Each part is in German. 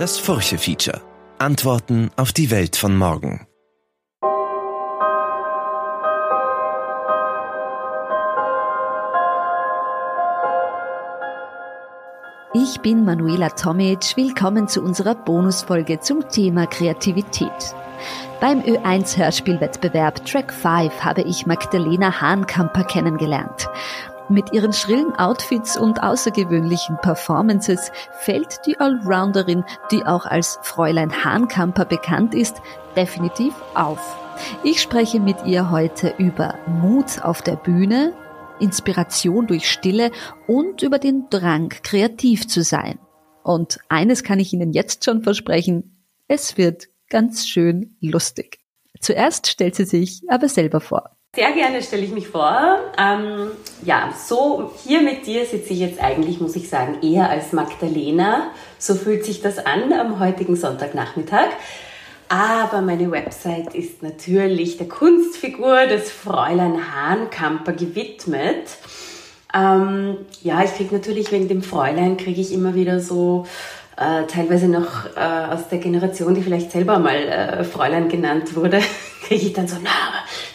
Das Furche-Feature. Antworten auf die Welt von morgen. Ich bin Manuela Tomic. Willkommen zu unserer Bonusfolge zum Thema Kreativität. Beim Ö1-Hörspielwettbewerb Track 5 habe ich Magdalena Hahnkamper kennengelernt. Mit ihren schrillen Outfits und außergewöhnlichen Performances fällt die Allrounderin, die auch als Fräulein Hahnkamper bekannt ist, definitiv auf. Ich spreche mit ihr heute über Mut auf der Bühne, Inspiration durch Stille und über den Drang, kreativ zu sein. Und eines kann ich Ihnen jetzt schon versprechen, es wird ganz schön lustig. Zuerst stellt sie sich aber selber vor. Sehr gerne stelle ich mich vor. Ähm, ja, so hier mit dir sitze ich jetzt eigentlich, muss ich sagen, eher als Magdalena. So fühlt sich das an am heutigen Sonntagnachmittag. Aber meine Website ist natürlich der Kunstfigur des Fräulein Hahnkamper gewidmet. Ähm, ja, ich kriege natürlich wegen dem Fräulein kriege ich immer wieder so äh, teilweise noch äh, aus der Generation, die vielleicht selber mal äh, Fräulein genannt wurde, kriege ich dann so, na,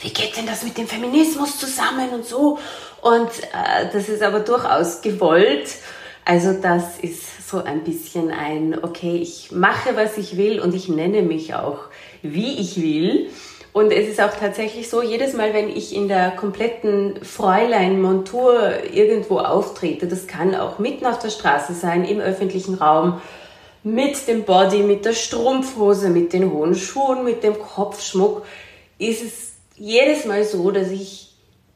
wie geht denn das mit dem Feminismus zusammen und so? Und äh, das ist aber durchaus gewollt. Also das ist so ein bisschen ein, okay, ich mache, was ich will und ich nenne mich auch, wie ich will. Und es ist auch tatsächlich so, jedes Mal, wenn ich in der kompletten Fräulein-Montur irgendwo auftrete, das kann auch mitten auf der Straße sein, im öffentlichen Raum, mit dem Body, mit der Strumpfhose, mit den hohen Schuhen, mit dem Kopfschmuck, ist es jedes Mal so, dass ich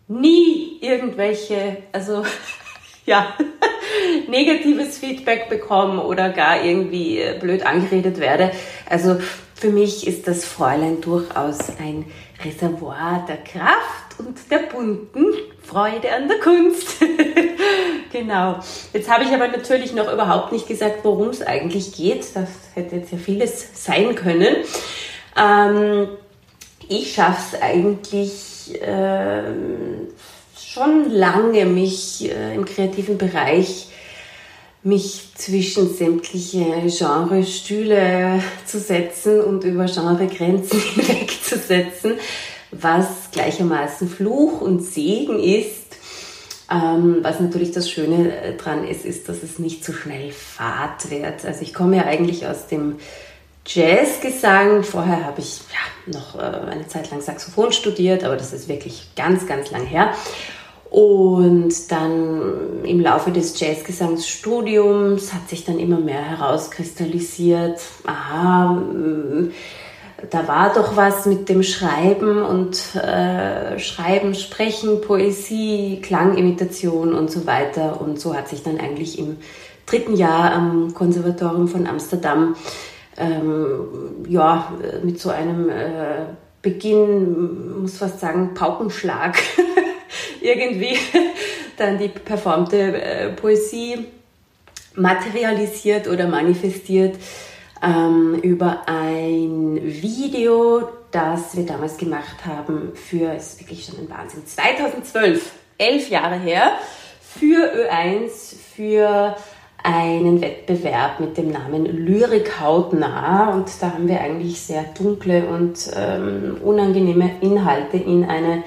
nie irgendwelche, also ja, negatives Feedback bekomme oder gar irgendwie äh, blöd angeredet werde. Also für mich ist das Fräulein durchaus ein Reservoir der Kraft und der bunten Freude an der Kunst. genau. Jetzt habe ich aber natürlich noch überhaupt nicht gesagt, worum es eigentlich geht. Das hätte jetzt ja vieles sein können. Ähm, ich schaffe es eigentlich äh, schon lange, mich äh, im kreativen Bereich mich zwischen sämtliche Genre-Stühle zu setzen und über Genregrenzen hinwegzusetzen, was gleichermaßen Fluch und Segen ist. Ähm, was natürlich das Schöne äh, dran ist, ist, dass es nicht so schnell fad wird. Also ich komme ja eigentlich aus dem Jazzgesang. Vorher habe ich ja, noch äh, eine Zeit lang Saxophon studiert, aber das ist wirklich ganz, ganz lang her. Und dann im Laufe des Jazzgesangsstudiums hat sich dann immer mehr herauskristallisiert, aha, da war doch was mit dem Schreiben und äh, Schreiben, Sprechen, Poesie, Klangimitation und so weiter. Und so hat sich dann eigentlich im dritten Jahr am Konservatorium von Amsterdam ähm, ja, mit so einem äh, Beginn, muss fast sagen, Paukenschlag irgendwie dann die performte äh, Poesie materialisiert oder manifestiert ähm, über ein Video, das wir damals gemacht haben für, ist wirklich schon ein Wahnsinn, 2012, elf Jahre her, für Ö1, für einen Wettbewerb mit dem Namen Lyrik hautnah und da haben wir eigentlich sehr dunkle und ähm, unangenehme Inhalte in eine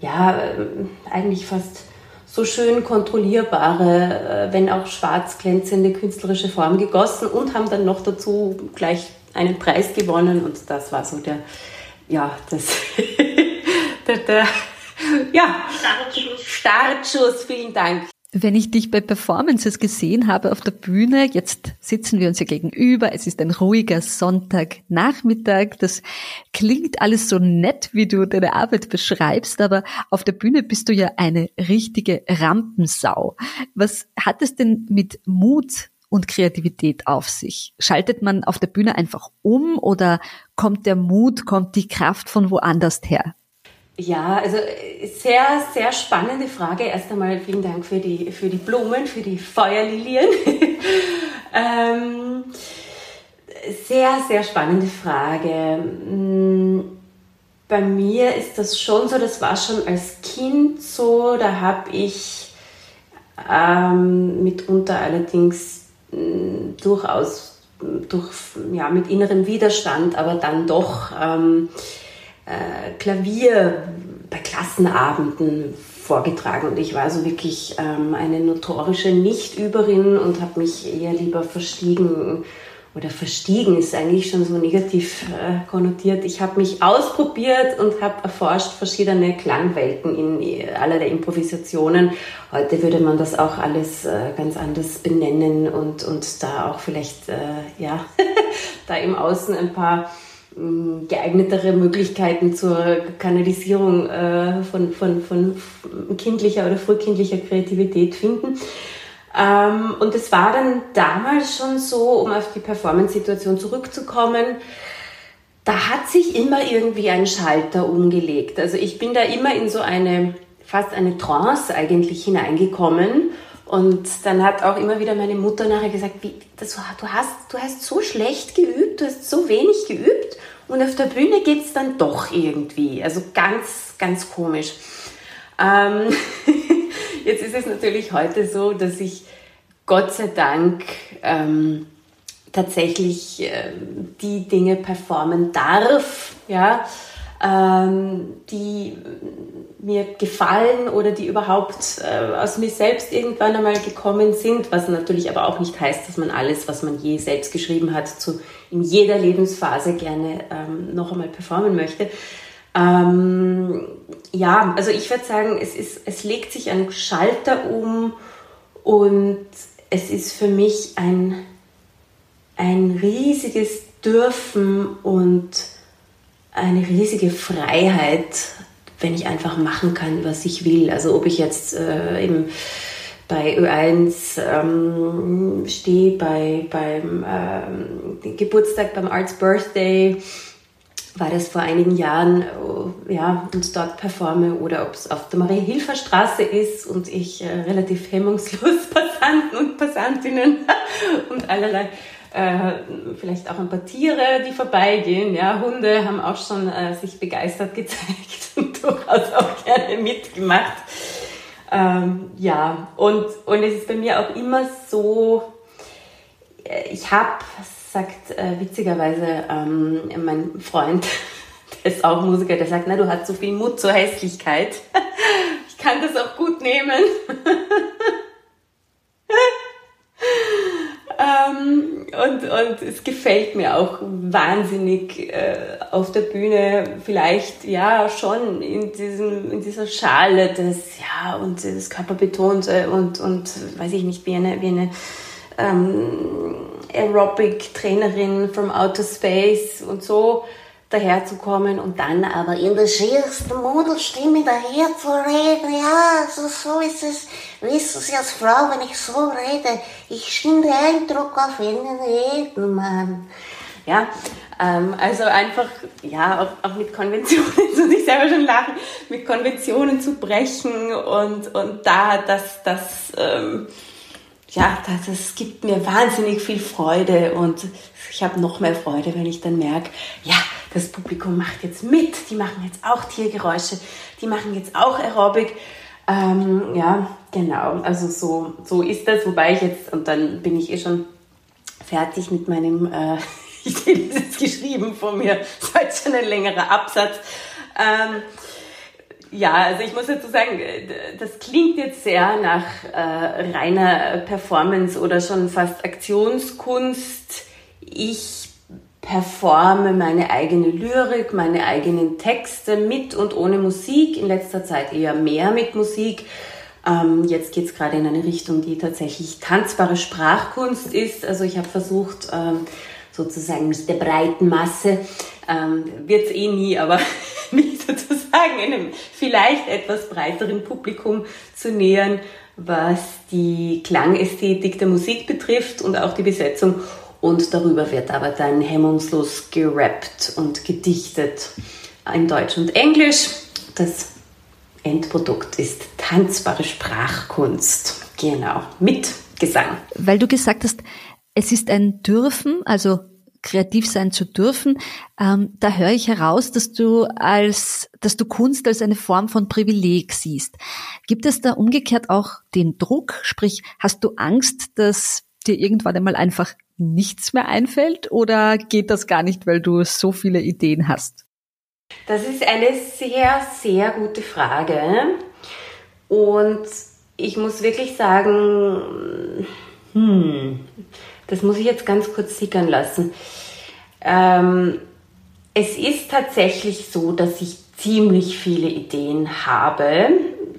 ja, ähm, eigentlich fast so schön kontrollierbare, äh, wenn auch schwarz glänzende künstlerische Form gegossen und haben dann noch dazu gleich einen Preis gewonnen und das war so der, ja, das, der, der, ja, Startschuss. Startschuss, vielen Dank. Wenn ich dich bei Performances gesehen habe auf der Bühne, jetzt sitzen wir uns ja gegenüber, es ist ein ruhiger Sonntagnachmittag, das klingt alles so nett, wie du deine Arbeit beschreibst, aber auf der Bühne bist du ja eine richtige Rampensau. Was hat es denn mit Mut und Kreativität auf sich? Schaltet man auf der Bühne einfach um oder kommt der Mut, kommt die Kraft von woanders her? Ja, also äh, sehr, sehr spannende Frage. Erst einmal vielen Dank für die, für die Blumen, für die Feuerlilien. ähm, sehr, sehr spannende Frage. Mm, bei mir ist das schon so, das war schon als Kind so, da habe ich ähm, mitunter allerdings mh, mm, durchaus durch, ja, mit innerem Widerstand, aber dann doch ähm, äh, Klavier bei Klassenabenden vorgetragen und ich war so wirklich ähm, eine notorische Nichtüberin und habe mich eher lieber verstiegen oder verstiegen ist eigentlich schon so negativ äh, konnotiert. Ich habe mich ausprobiert und habe erforscht verschiedene Klangwelten in allerlei Improvisationen. Heute würde man das auch alles äh, ganz anders benennen und, und da auch vielleicht, äh, ja, da im Außen ein paar geeignetere Möglichkeiten zur Kanalisierung äh, von, von, von kindlicher oder frühkindlicher Kreativität finden. Ähm, und es war dann damals schon so, um auf die Performance-Situation zurückzukommen, da hat sich immer irgendwie ein Schalter umgelegt. Also ich bin da immer in so eine, fast eine Trance eigentlich hineingekommen. Und dann hat auch immer wieder meine Mutter nachher gesagt, wie, das, du, hast, du hast so schlecht geübt, du hast so wenig geübt und auf der Bühne geht es dann doch irgendwie. Also ganz, ganz komisch. Ähm Jetzt ist es natürlich heute so, dass ich Gott sei Dank ähm, tatsächlich äh, die Dinge performen darf, ja, ähm, die mir gefallen oder die überhaupt äh, aus mir selbst irgendwann einmal gekommen sind, was natürlich aber auch nicht heißt, dass man alles, was man je selbst geschrieben hat, zu, in jeder Lebensphase gerne ähm, noch einmal performen möchte. Ähm, ja, also ich würde sagen, es, ist, es legt sich ein Schalter um und es ist für mich ein, ein riesiges Dürfen und eine riesige Freiheit, wenn ich einfach machen kann, was ich will. Also ob ich jetzt äh, eben bei Ö1 ähm, stehe, bei, beim ähm, Geburtstag, beim Arts Birthday, war das vor einigen Jahren äh, ja, und dort performe oder ob es auf der Marie-Hilfer-Straße ist und ich äh, relativ hemmungslos Passanten und Passantinnen und allerlei äh, vielleicht auch ein paar Tiere, die vorbeigehen. Ja, Hunde haben auch schon äh, sich begeistert gezeigt und durchaus auch gerne mitgemacht. Ähm, ja, und, und es ist bei mir auch immer so, äh, ich habe sagt äh, witzigerweise ähm, mein Freund, der ist auch Musiker, der sagt, na, du hast so viel Mut zur Hässlichkeit. ich kann das auch gut nehmen. Ähm, und, und es gefällt mir auch wahnsinnig äh, auf der Bühne, vielleicht ja schon in, diesem, in dieser Schale des, ja, und das Körperbetonte und, und weiß ich nicht, wie eine, wie eine ähm, Aerobic-Trainerin from Outer Space und so daherzukommen und dann aber in der schiersten Modelstimme daherzureden. Ja, so, so ist es. Wissen Sie als Frau, wenn ich so rede, ich schinde Eindruck auf jeden Mann. Ja, ähm, also einfach, ja, auch, auch mit Konventionen, so ich selber schon lachen, mit Konventionen zu brechen und, und da das, das, ähm, ja, das, das gibt mir wahnsinnig viel Freude und ich habe noch mehr Freude, wenn ich dann merke, ja, das Publikum macht jetzt mit, die machen jetzt auch Tiergeräusche, die machen jetzt auch Aerobic. Ähm, ja, genau, also so, so ist das, wobei ich jetzt, und dann bin ich eh schon fertig mit meinem, äh, ich sehe das geschrieben von mir, das war jetzt schon ein längerer Absatz. Ähm, ja, also ich muss dazu sagen, äh, das klingt jetzt sehr nach äh, reiner Performance oder schon fast Aktionskunst. Ich performe meine eigene Lyrik, meine eigenen Texte mit und ohne Musik. In letzter Zeit eher mehr mit Musik. Ähm, jetzt geht es gerade in eine Richtung, die tatsächlich tanzbare Sprachkunst ist. Also ich habe versucht, ähm, sozusagen mit der breiten Masse, ähm, wird es eh nie, aber sozusagen einem vielleicht etwas breiteren Publikum zu nähern, was die Klangästhetik der Musik betrifft und auch die Besetzung. Und darüber wird aber dann hemmungslos gerappt und gedichtet in Deutsch und Englisch. Das Endprodukt ist tanzbare Sprachkunst. Genau, mit Gesang. Weil du gesagt hast, es ist ein Dürfen, also kreativ sein zu dürfen. Ähm, da höre ich heraus, dass du als, dass du Kunst als eine Form von Privileg siehst. Gibt es da umgekehrt auch den Druck? Sprich, hast du Angst, dass dir irgendwann einmal einfach nichts mehr einfällt oder geht das gar nicht, weil du so viele Ideen hast? Das ist eine sehr, sehr gute Frage. Und ich muss wirklich sagen, hm, das muss ich jetzt ganz kurz sickern lassen. Ähm, es ist tatsächlich so, dass ich ziemlich viele Ideen habe.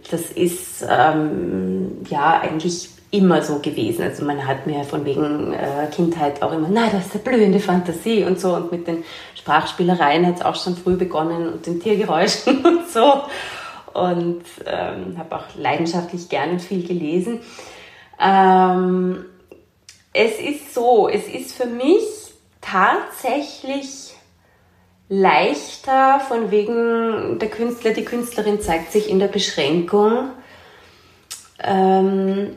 Das ist ähm, ja eigentlich immer so gewesen. Also man hat mir von wegen äh, Kindheit auch immer, na, das ist eine blühende Fantasie und so. Und mit den Sprachspielereien hat es auch schon früh begonnen und den Tiergeräuschen und so. Und ähm, habe auch leidenschaftlich gern und viel gelesen. Ähm, es ist so, es ist für mich tatsächlich leichter von wegen der Künstler, die Künstlerin zeigt sich in der Beschränkung. Ähm,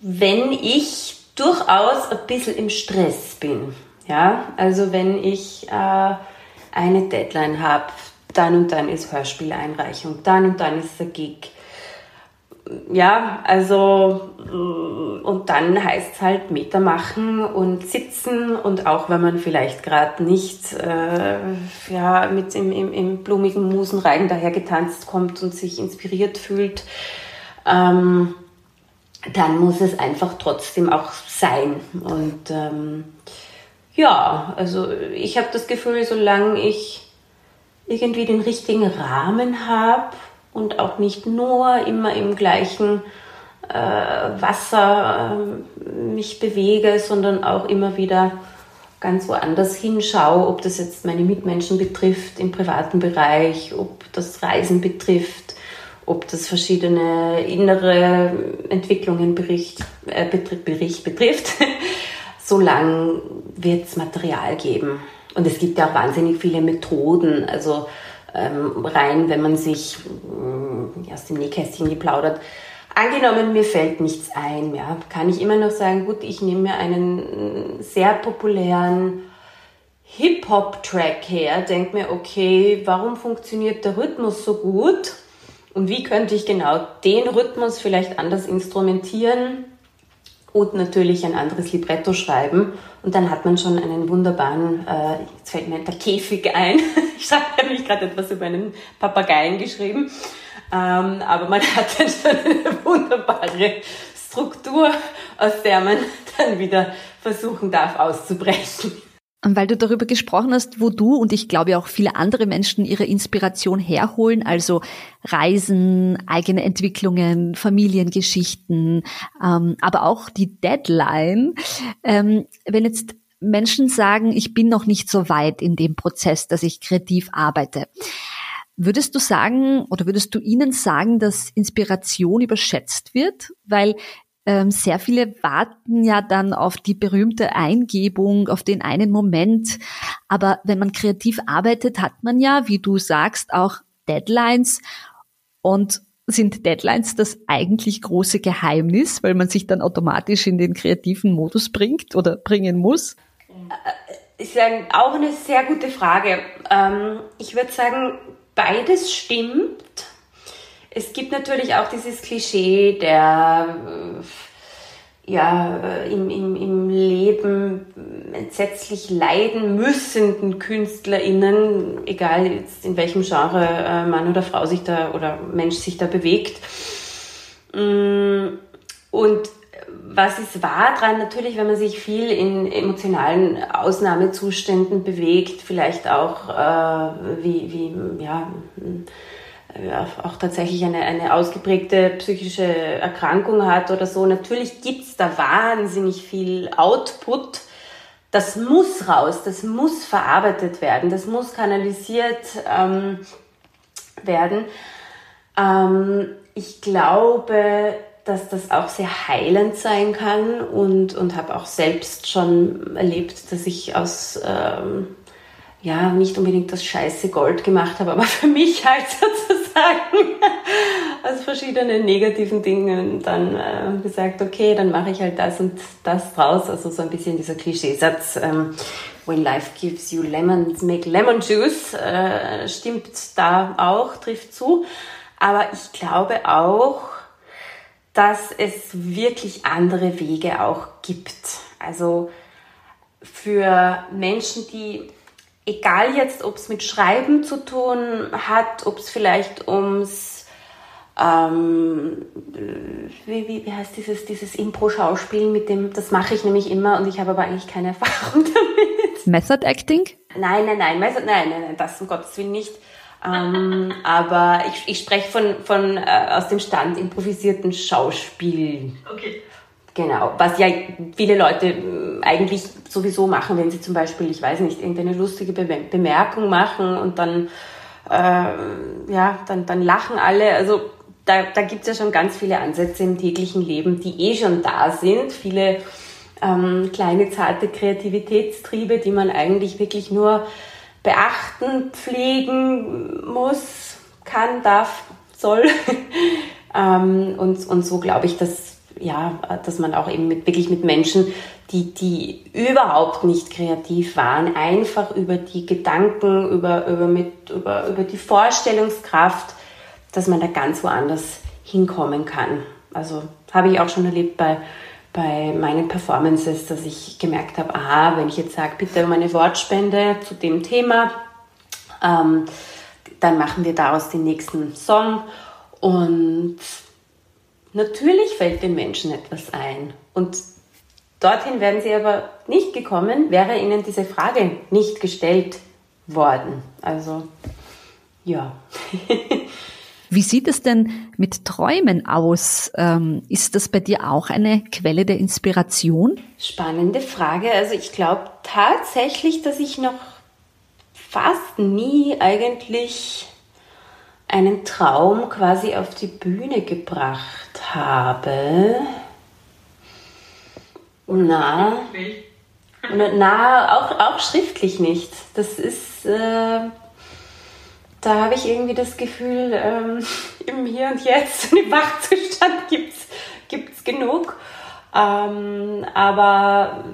wenn ich durchaus ein bisschen im Stress bin. Ja, also wenn ich äh, eine Deadline habe, dann und dann ist Hörspieleinreichung, dann und dann ist der Gig. Ja, also und dann heißt es halt Meter machen und sitzen und auch wenn man vielleicht gerade nicht äh, ja, mit im, im, im blumigen Musenreigen daher getanzt kommt und sich inspiriert fühlt, ähm, dann muss es einfach trotzdem auch sein. Und ähm, ja, also ich habe das Gefühl, solange ich irgendwie den richtigen Rahmen habe und auch nicht nur immer im gleichen äh, Wasser äh, mich bewege, sondern auch immer wieder ganz woanders hinschaue, ob das jetzt meine Mitmenschen betrifft im privaten Bereich, ob das Reisen betrifft, ob das verschiedene innere Entwicklungen Bericht, äh, Bericht betrifft, solange wird es Material geben. Und es gibt ja auch wahnsinnig viele Methoden, also ähm, rein, wenn man sich äh, aus dem Nähkästchen geplaudert. Angenommen, mir fällt nichts ein, ja, kann ich immer noch sagen, gut, ich nehme mir einen sehr populären Hip-Hop-Track her, denke mir, okay, warum funktioniert der Rhythmus so gut? Und wie könnte ich genau den Rhythmus vielleicht anders instrumentieren und natürlich ein anderes Libretto schreiben? Und dann hat man schon einen wunderbaren, äh, jetzt fällt mir der Käfig ein. Ich habe nämlich gerade etwas über einen Papageien geschrieben. Ähm, aber man hat dann schon eine wunderbare Struktur, aus der man dann wieder versuchen darf auszubrechen. Weil du darüber gesprochen hast, wo du und ich glaube auch viele andere Menschen ihre Inspiration herholen, also Reisen, eigene Entwicklungen, Familiengeschichten, ähm, aber auch die Deadline. Ähm, wenn jetzt Menschen sagen, ich bin noch nicht so weit in dem Prozess, dass ich kreativ arbeite. Würdest du sagen oder würdest du ihnen sagen, dass Inspiration überschätzt wird? Weil sehr viele warten ja dann auf die berühmte Eingebung, auf den einen Moment. Aber wenn man kreativ arbeitet, hat man ja, wie du sagst, auch Deadlines und sind Deadlines das eigentlich große Geheimnis, weil man sich dann automatisch in den kreativen Modus bringt oder bringen muss? Äh, ist auch eine sehr gute Frage. Ähm, ich würde sagen, beides stimmt. Es gibt natürlich auch dieses Klischee der äh, ja, äh, im, im, im Leben entsetzlich leiden müssenden KünstlerInnen, egal jetzt in welchem Genre äh, Mann oder Frau sich da oder Mensch sich da bewegt. Mm, und was ist wahr dran? Natürlich, wenn man sich viel in emotionalen Ausnahmezuständen bewegt, vielleicht auch äh, wie, wie ja, auch tatsächlich eine, eine ausgeprägte psychische Erkrankung hat oder so. Natürlich gibt's da wahnsinnig viel Output. Das muss raus, das muss verarbeitet werden, das muss kanalisiert ähm, werden. Ähm, ich glaube, dass das auch sehr heilend sein kann und, und habe auch selbst schon erlebt, dass ich aus ähm, ja, nicht unbedingt das scheiße Gold gemacht habe, aber für mich halt sozusagen aus verschiedenen negativen Dingen dann äh, gesagt, okay, dann mache ich halt das und das draus. Also so ein bisschen dieser Klischeesatz, ähm, when life gives you lemons, make lemon juice, äh, stimmt da auch, trifft zu. Aber ich glaube auch, dass es wirklich andere Wege auch gibt. Also für Menschen, die, egal jetzt, ob es mit Schreiben zu tun hat, ob es vielleicht ums, ähm, wie, wie, wie heißt dieses, dieses Impro-Schauspiel mit dem, das mache ich nämlich immer und ich habe aber eigentlich keine Erfahrung damit. Method Acting? Nein, nein, nein, Method, nein, nein, nein, das um Gottes Willen nicht. Ähm, aber ich, ich spreche von, von äh, aus dem Stand improvisierten Schauspiel. Okay. Genau, was ja viele Leute äh, eigentlich sowieso machen, wenn sie zum Beispiel, ich weiß nicht, irgendeine lustige Be Bemerkung machen und dann, äh, ja, dann, dann lachen alle. Also da, da gibt es ja schon ganz viele Ansätze im täglichen Leben, die eh schon da sind. Viele ähm, kleine, zarte Kreativitätstriebe, die man eigentlich wirklich nur beachten, pflegen muss, kann, darf, soll. ähm, und, und so glaube ich, dass, ja, dass man auch eben mit, wirklich mit Menschen, die, die überhaupt nicht kreativ waren, einfach über die Gedanken, über, über, mit, über, über die Vorstellungskraft, dass man da ganz woanders hinkommen kann. Also habe ich auch schon erlebt bei bei meinen Performances, dass ich gemerkt habe, aha, wenn ich jetzt sage, bitte um eine Wortspende zu dem Thema, ähm, dann machen wir daraus den nächsten Song und natürlich fällt den Menschen etwas ein und dorthin wären sie aber nicht gekommen, wäre ihnen diese Frage nicht gestellt worden. Also ja. Wie sieht es denn mit Träumen aus? Ähm, ist das bei dir auch eine Quelle der Inspiration? Spannende Frage. Also ich glaube tatsächlich, dass ich noch fast nie eigentlich einen Traum quasi auf die Bühne gebracht habe. Na, na auch, auch schriftlich nicht. Das ist, äh, da habe ich irgendwie das Gefühl, ähm, im Hier und Jetzt, im Wachzustand gibt es genug. Ähm, aber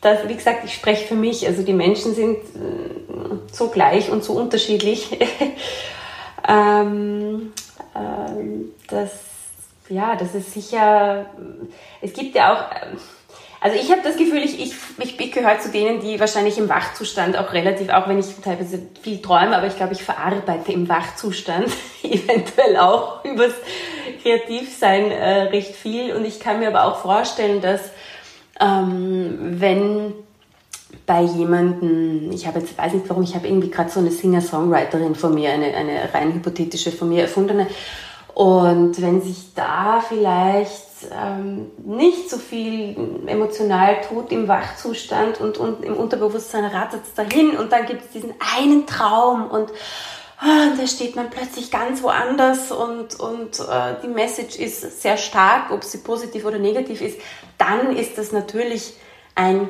das, wie gesagt, ich spreche für mich. Also die Menschen sind äh, so gleich und so unterschiedlich. ähm, ähm, das, ja, das ist sicher. Es gibt ja auch also ich habe das Gefühl, ich, ich, ich, ich gehöre zu denen, die wahrscheinlich im Wachzustand auch relativ, auch wenn ich teilweise viel träume, aber ich glaube, ich verarbeite im Wachzustand eventuell auch übers Kreativsein äh, recht viel. Und ich kann mir aber auch vorstellen, dass ähm, wenn bei jemandem, ich habe jetzt, weiß nicht warum, ich habe irgendwie gerade so eine Singer-Songwriterin von mir, eine, eine rein hypothetische von mir erfundene. Und wenn sich da vielleicht ähm, nicht so viel emotional tut im Wachzustand und, und im Unterbewusstsein rattert es dahin und dann gibt es diesen einen Traum und, oh, und da steht man plötzlich ganz woanders und, und äh, die Message ist sehr stark, ob sie positiv oder negativ ist, dann ist das natürlich ein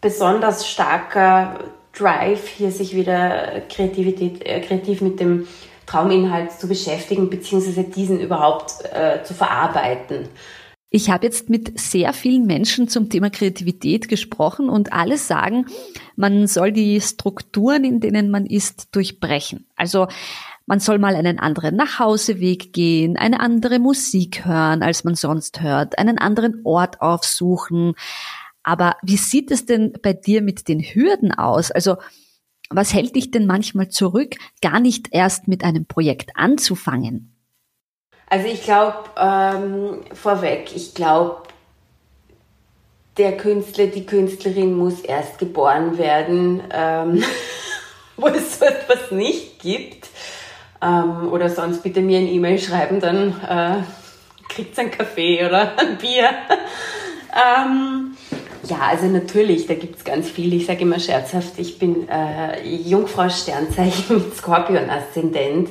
besonders starker Drive, hier sich wieder Kreativität, äh, kreativ mit dem Trauminhalt zu beschäftigen, beziehungsweise diesen überhaupt äh, zu verarbeiten. Ich habe jetzt mit sehr vielen Menschen zum Thema Kreativität gesprochen und alle sagen, man soll die Strukturen, in denen man ist, durchbrechen. Also man soll mal einen anderen Nachhauseweg gehen, eine andere Musik hören, als man sonst hört, einen anderen Ort aufsuchen. Aber wie sieht es denn bei dir mit den Hürden aus? Also was hält dich denn manchmal zurück, gar nicht erst mit einem Projekt anzufangen? Also ich glaube, ähm, vorweg, ich glaube, der Künstler, die Künstlerin muss erst geboren werden, ähm, wo es so etwas nicht gibt. Ähm, oder sonst bitte mir ein E-Mail schreiben, dann äh, kriegt einen Kaffee oder ein Bier. ähm, ja, also natürlich, da gibt es ganz viel. Ich sage immer scherzhaft, ich bin äh, Jungfrau Sternzeichen mit Skorpion-Aszendent.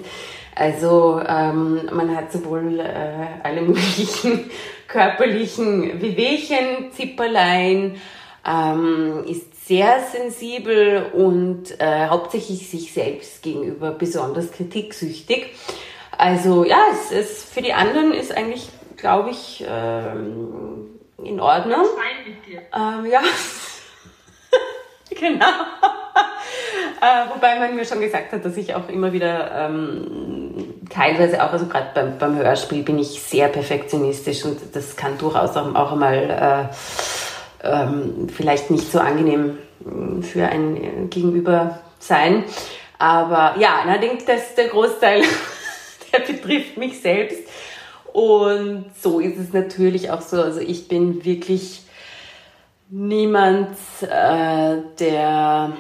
Also ähm, man hat sowohl äh, alle möglichen körperlichen Wehwehchen, Zipperlein, ähm, ist sehr sensibel und äh, hauptsächlich sich selbst gegenüber besonders kritiksüchtig. Also ja, es ist für die anderen ist eigentlich, glaube ich, ähm, in Ordnung. Mit dir. Ähm, ja, genau. äh, wobei man mir schon gesagt hat, dass ich auch immer wieder ähm, teilweise auch, also gerade beim, beim Hörspiel bin ich sehr perfektionistisch und das kann durchaus auch, auch einmal äh, ähm, vielleicht nicht so angenehm mm, für ein Gegenüber sein. Aber ja, ich denke, dass der Großteil, der betrifft mich selbst. Und so ist es natürlich auch so. Also ich bin wirklich niemand, äh, der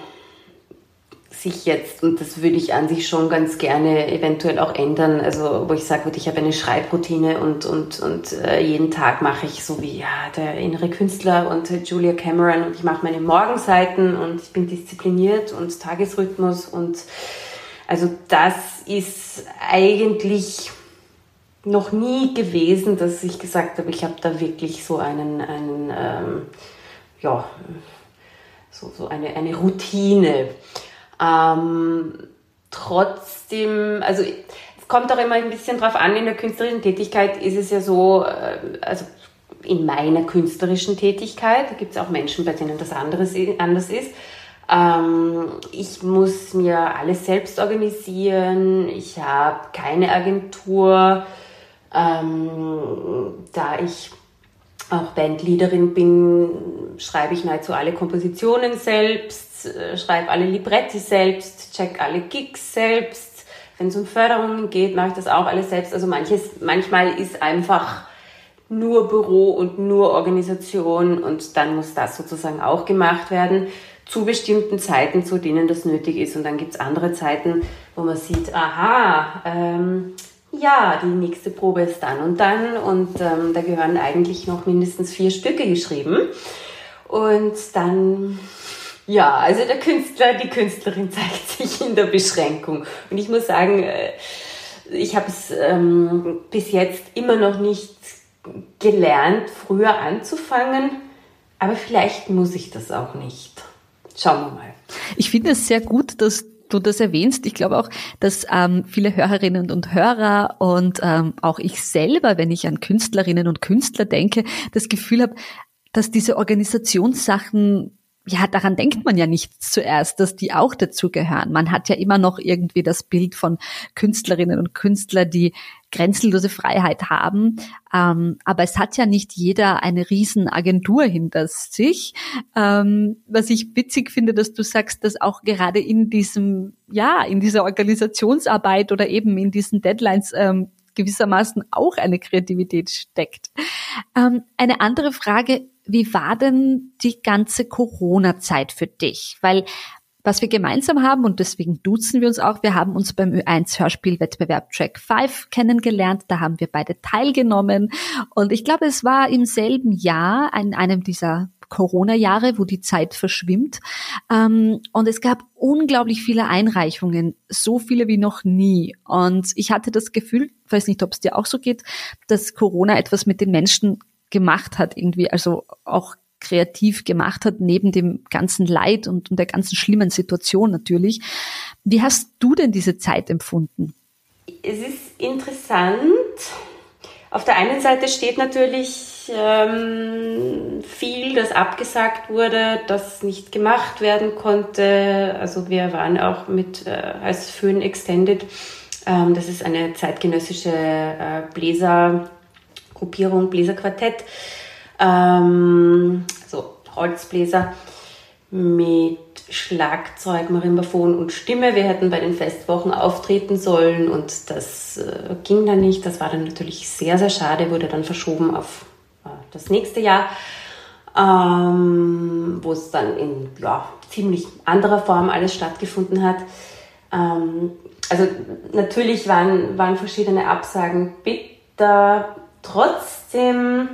sich jetzt, und das würde ich an sich schon ganz gerne eventuell auch ändern, also wo ich sage, ich habe eine Schreibroutine und, und, und äh, jeden Tag mache ich so wie ja, der innere Künstler und Julia Cameron. Und ich mache meine Morgenseiten und ich bin diszipliniert und Tagesrhythmus. Und also das ist eigentlich noch nie gewesen, dass ich gesagt habe, ich habe da wirklich so einen, einen ähm, ja, so, so eine, eine Routine. Ähm, trotzdem, also es kommt auch immer ein bisschen drauf an, in der künstlerischen Tätigkeit ist es ja so, äh, also in meiner künstlerischen Tätigkeit, da gibt es auch Menschen, bei denen das anderes, anders ist. Ähm, ich muss mir alles selbst organisieren, ich habe keine Agentur, ähm, da ich auch Bandleaderin bin, schreibe ich nahezu alle Kompositionen selbst, äh, schreibe alle Libretti selbst, check alle Gigs selbst. Wenn es um Förderungen geht, mache ich das auch alles selbst. Also manches, manchmal ist einfach nur Büro und nur Organisation und dann muss das sozusagen auch gemacht werden zu bestimmten Zeiten, zu denen das nötig ist. Und dann gibt es andere Zeiten, wo man sieht, aha, ähm, ja, die nächste Probe ist dann und dann und ähm, da gehören eigentlich noch mindestens vier Stücke geschrieben. Und dann, ja, also der Künstler, die Künstlerin zeigt sich in der Beschränkung. Und ich muss sagen, äh, ich habe es ähm, bis jetzt immer noch nicht gelernt, früher anzufangen, aber vielleicht muss ich das auch nicht. Schauen wir mal. Ich finde es sehr gut, dass du das erwähnst. Ich glaube auch, dass ähm, viele Hörerinnen und Hörer und ähm, auch ich selber, wenn ich an Künstlerinnen und Künstler denke, das Gefühl habe, dass diese Organisationssachen ja, daran denkt man ja nicht zuerst, dass die auch dazugehören. Man hat ja immer noch irgendwie das Bild von Künstlerinnen und Künstlern, die grenzenlose Freiheit haben. Ähm, aber es hat ja nicht jeder eine Riesenagentur hinter sich. Ähm, was ich witzig finde, dass du sagst, dass auch gerade in diesem, ja, in dieser Organisationsarbeit oder eben in diesen Deadlines ähm, gewissermaßen auch eine Kreativität steckt. Ähm, eine andere Frage, wie war denn die ganze Corona-Zeit für dich? Weil was wir gemeinsam haben, und deswegen duzen wir uns auch, wir haben uns beim Ö1-Hörspielwettbewerb Track 5 kennengelernt, da haben wir beide teilgenommen und ich glaube, es war im selben Jahr, in einem dieser Corona-Jahre, wo die Zeit verschwimmt. Ähm, und es gab unglaublich viele Einreichungen, so viele wie noch nie. Und ich hatte das Gefühl, weiß nicht, ob es dir auch so geht, dass Corona etwas mit den Menschen gemacht hat, irgendwie, also auch kreativ gemacht hat, neben dem ganzen Leid und, und der ganzen schlimmen Situation natürlich. Wie hast du denn diese Zeit empfunden? Es ist interessant. Auf der einen Seite steht natürlich ähm, viel, das abgesagt wurde, das nicht gemacht werden konnte. Also wir waren auch mit äh, als Föhn Extended. Ähm, das ist eine zeitgenössische äh, Bläser Gruppierung Bläserquartett, ähm, also Holzbläser mit Schlagzeug, Marimbaphon und Stimme. Wir hätten bei den Festwochen auftreten sollen und das äh, ging dann nicht. Das war dann natürlich sehr, sehr schade, wurde dann verschoben auf äh, das nächste Jahr, ähm, wo es dann in ja, ziemlich anderer Form alles stattgefunden hat. Ähm, also natürlich waren, waren verschiedene Absagen bitter, Trotzdem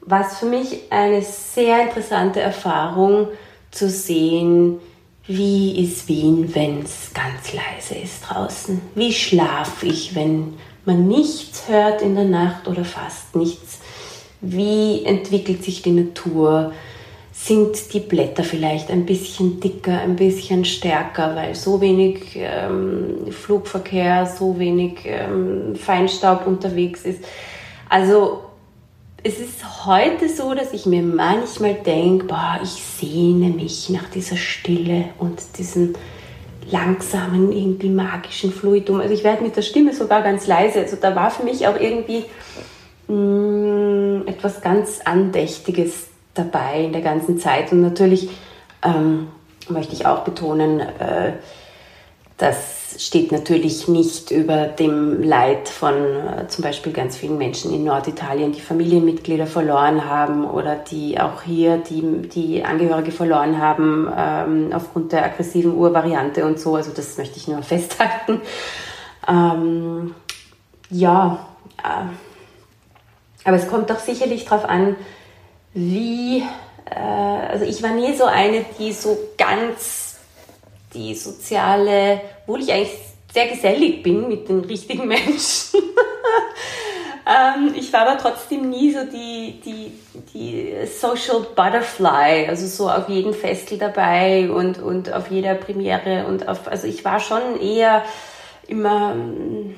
war es für mich eine sehr interessante Erfahrung zu sehen, wie ist Wien, wenn es ganz leise ist draußen? Wie schlafe ich, wenn man nichts hört in der Nacht oder fast nichts? Wie entwickelt sich die Natur? Sind die Blätter vielleicht ein bisschen dicker, ein bisschen stärker, weil so wenig ähm, Flugverkehr, so wenig ähm, Feinstaub unterwegs ist? Also es ist heute so, dass ich mir manchmal denke, boah, ich sehne mich nach dieser Stille und diesem langsamen, irgendwie magischen Fluidum. Also ich werde mit der Stimme sogar ganz leise. Also da war für mich auch irgendwie mh, mm, etwas ganz Andächtiges dabei in der ganzen Zeit. Und natürlich ähm, möchte ich auch betonen, äh, das steht natürlich nicht über dem Leid von äh, zum Beispiel ganz vielen Menschen in Norditalien, die Familienmitglieder verloren haben oder die auch hier die, die Angehörige verloren haben ähm, aufgrund der aggressiven Urvariante und so. Also das möchte ich nur festhalten. Ähm, ja, äh, aber es kommt doch sicherlich darauf an, wie, äh, also ich war nie so eine, die so ganz die soziale, obwohl ich eigentlich sehr gesellig bin mit den richtigen Menschen. ähm, ich war aber trotzdem nie so die, die, die Social Butterfly, also so auf jedem Festel dabei und, und auf jeder Premiere und auf, also ich war schon eher immer mm,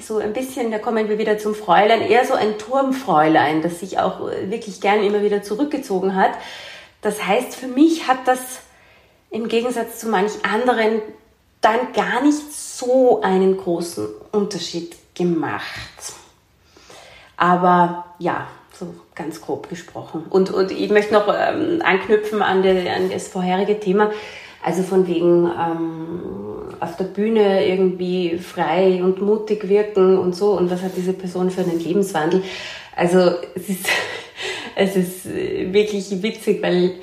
so ein bisschen, da kommen wir wieder zum Fräulein, eher so ein Turmfräulein, das sich auch wirklich gern immer wieder zurückgezogen hat. Das heißt, für mich hat das im Gegensatz zu manch anderen dann gar nicht so einen großen Unterschied gemacht. Aber ja, so ganz grob gesprochen. Und, und ich möchte noch ähm, anknüpfen an, die, an, das vorherige Thema. Also von wegen ähm, auf der Bühne irgendwie frei und mutig wirken und so. Und was hat diese Person für einen Lebenswandel? Also es ist, es ist wirklich witzig, weil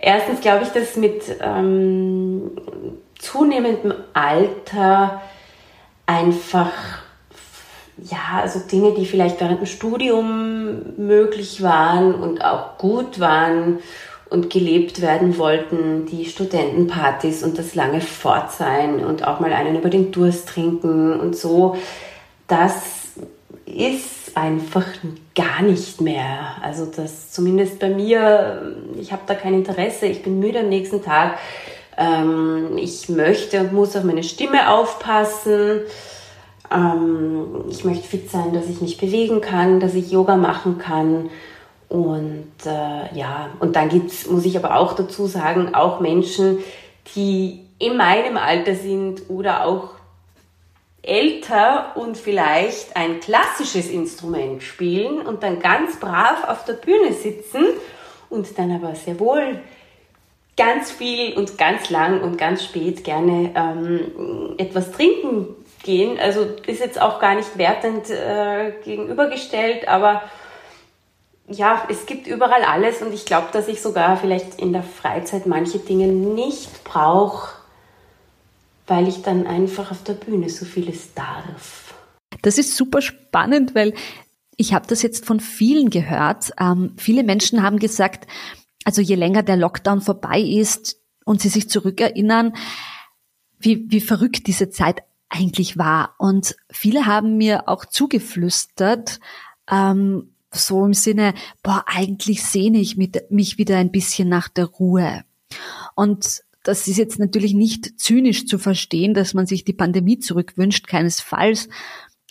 Erstens glaube ich, dass mit ähm, zunehmendem Alter einfach ja, also Dinge, die vielleicht während dem Studium möglich waren und auch gut waren und gelebt werden wollten, die Studentenpartys und das lange Fortsein und auch mal einen über den Durst trinken und so, das ist einfach gar nicht mehr. Also das zumindest bei mir, ich habe da kein Interesse, ich bin müde am nächsten Tag. Ähm, ich möchte und muss auf meine Stimme aufpassen. Ähm, ich möchte fit sein, dass ich mich bewegen kann, dass ich Yoga machen kann. Und äh, ja, und dann gibt's, muss ich aber auch dazu sagen, auch Menschen, die in meinem Alter sind oder auch älter und vielleicht ein klassisches Instrument spielen und dann ganz brav auf der Bühne sitzen und dann aber sehr wohl ganz viel und ganz lang und ganz spät gerne ähm, etwas trinken gehen. Also ist jetzt auch gar nicht wertend äh, gegenübergestellt, aber ja, es gibt überall alles und ich glaube, dass ich sogar vielleicht in der Freizeit manche Dinge nicht brauche, weil ich dann einfach auf der Bühne so vieles darf. Das ist super spannend, weil ich habe das jetzt von vielen gehört. Ähm, viele Menschen haben gesagt, also je länger der Lockdown vorbei ist und sie sich zurückerinnern, wie, wie verrückt diese Zeit eigentlich war. Und viele haben mir auch zugeflüstert, ähm, so im Sinne, boah, eigentlich sehne ich mich wieder ein bisschen nach der Ruhe. Und das ist jetzt natürlich nicht zynisch zu verstehen, dass man sich die Pandemie zurückwünscht, keinesfalls,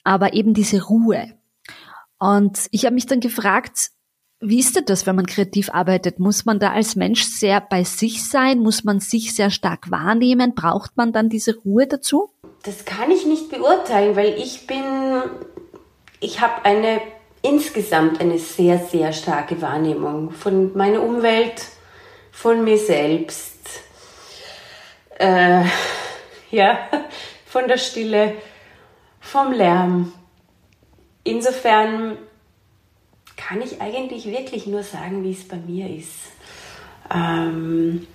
aber eben diese Ruhe. Und ich habe mich dann gefragt, wie ist denn das, wenn man kreativ arbeitet? Muss man da als Mensch sehr bei sich sein? Muss man sich sehr stark wahrnehmen? Braucht man dann diese Ruhe dazu? Das kann ich nicht beurteilen, weil ich bin, ich habe eine insgesamt eine sehr, sehr starke Wahrnehmung von meiner Umwelt, von mir selbst äh, ja, von der Stille, vom Lärm. Insofern kann ich eigentlich wirklich nur sagen, wie es bei mir ist. Ähm,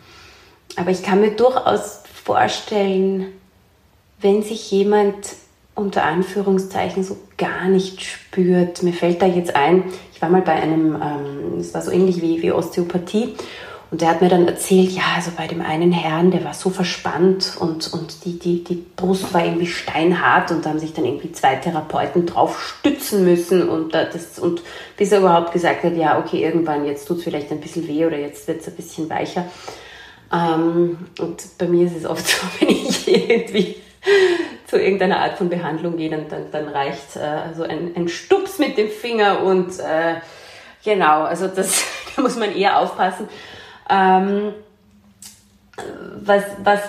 aber ich kann mir durchaus vorstellen, wenn sich jemand unter Anführungszeichen so gar nicht spürt. Mir fällt da jetzt ein, ich war mal bei einem, ähm, es war so ähnlich wie, wie Osteopathie und der hat mir dann erzählt, ja, also bei dem einen Herrn, der war so verspannt und, und die, die, die Brust war irgendwie steinhart und da haben sich dann irgendwie zwei Therapeuten drauf stützen müssen und, das, und bis er überhaupt gesagt hat, ja, okay, irgendwann, jetzt tut es vielleicht ein bisschen weh oder jetzt wird es ein bisschen weicher. Ähm, und bei mir ist es oft so, wenn ich irgendwie zu irgendeiner Art von Behandlung gehe, dann, dann, dann reicht äh, so ein, ein Stups mit dem Finger und äh, genau, also das, da muss man eher aufpassen. Ähm, was, was,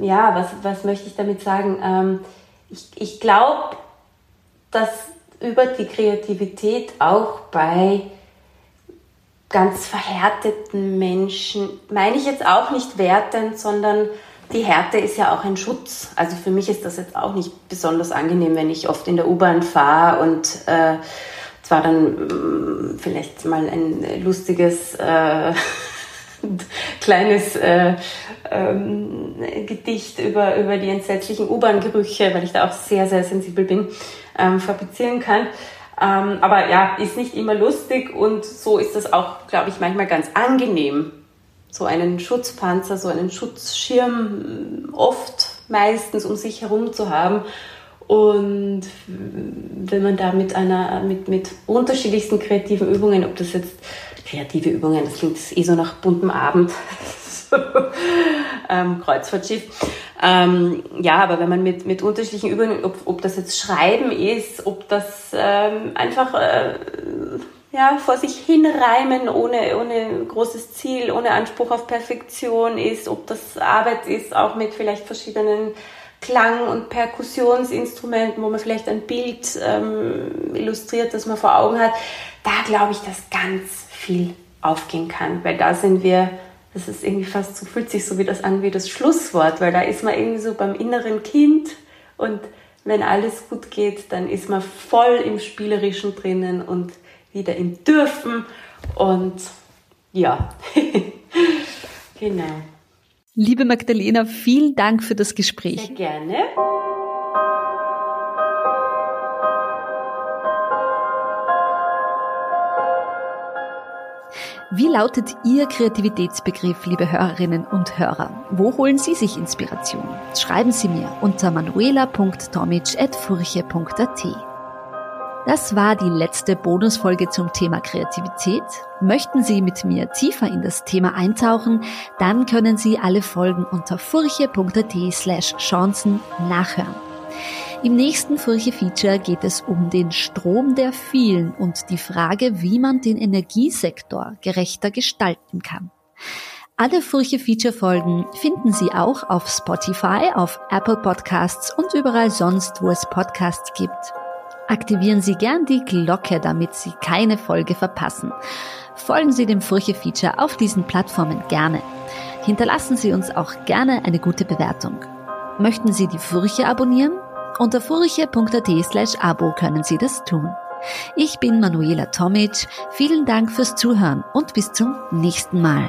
ja, was, was möchte ich damit sagen? Ähm, ich ich glaube, dass über die Kreativität auch bei ganz verhärteten Menschen, meine ich jetzt auch nicht wertend, sondern die Härte ist ja auch ein Schutz. Also für mich ist das jetzt auch nicht besonders angenehm, wenn ich oft in der U-Bahn fahre und äh, zwar dann mh, mm, vielleicht mal ein lustiges äh, kleines äh, ähm, Gedicht über, über die entsetzlichen U-Bahn-Gerüche, weil ich da auch sehr, sehr sensibel bin, ähm, fabrizieren kann. Ähm, aber ja, ist nicht immer lustig und so ist das auch, glaube ich, manchmal ganz angenehm. So einen Schutzpanzer, so einen Schutzschirm oft meistens um sich herum zu haben. Und wenn man da mit einer, mit, mit unterschiedlichsten kreativen Übungen, ob das jetzt kreative Übungen, das klingt eh so nach buntem Abend, ähm, Kreuzfahrtschiff. Ähm, ja, aber wenn man mit, mit unterschiedlichen Übungen, ob, ob das jetzt Schreiben ist, ob das ähm, einfach äh, ja, vor sich hinreimen ohne, ohne großes Ziel, ohne Anspruch auf Perfektion ist, ob das Arbeit ist, auch mit vielleicht verschiedenen Klang- und Perkussionsinstrumenten, wo man vielleicht ein Bild ähm, illustriert, das man vor Augen hat, da glaube ich, dass ganz viel aufgehen kann, weil da sind wir, das ist irgendwie fast so, fühlt sich so wie das an wie das Schlusswort, weil da ist man irgendwie so beim inneren Kind und wenn alles gut geht, dann ist man voll im Spielerischen drinnen und wieder im Dürfen und ja, genau. Liebe Magdalena, vielen Dank für das Gespräch. Sehr gerne. Wie lautet Ihr Kreativitätsbegriff, liebe Hörerinnen und Hörer? Wo holen Sie sich Inspiration? Schreiben Sie mir unter manuela.tomic.furche.at. Das war die letzte Bonusfolge zum Thema Kreativität. Möchten Sie mit mir tiefer in das Thema eintauchen, dann können Sie alle Folgen unter furche.at slash Chancen nachhören. Im nächsten Furche-Feature geht es um den Strom der vielen und die Frage, wie man den Energiesektor gerechter gestalten kann. Alle Furche-Feature-Folgen finden Sie auch auf Spotify, auf Apple Podcasts und überall sonst, wo es Podcasts gibt. Aktivieren Sie gern die Glocke, damit Sie keine Folge verpassen. Folgen Sie dem Furche-Feature auf diesen Plattformen gerne. Hinterlassen Sie uns auch gerne eine gute Bewertung. Möchten Sie die Furche abonnieren? Unter furche.at slash abo können Sie das tun. Ich bin Manuela Tomic. Vielen Dank fürs Zuhören und bis zum nächsten Mal.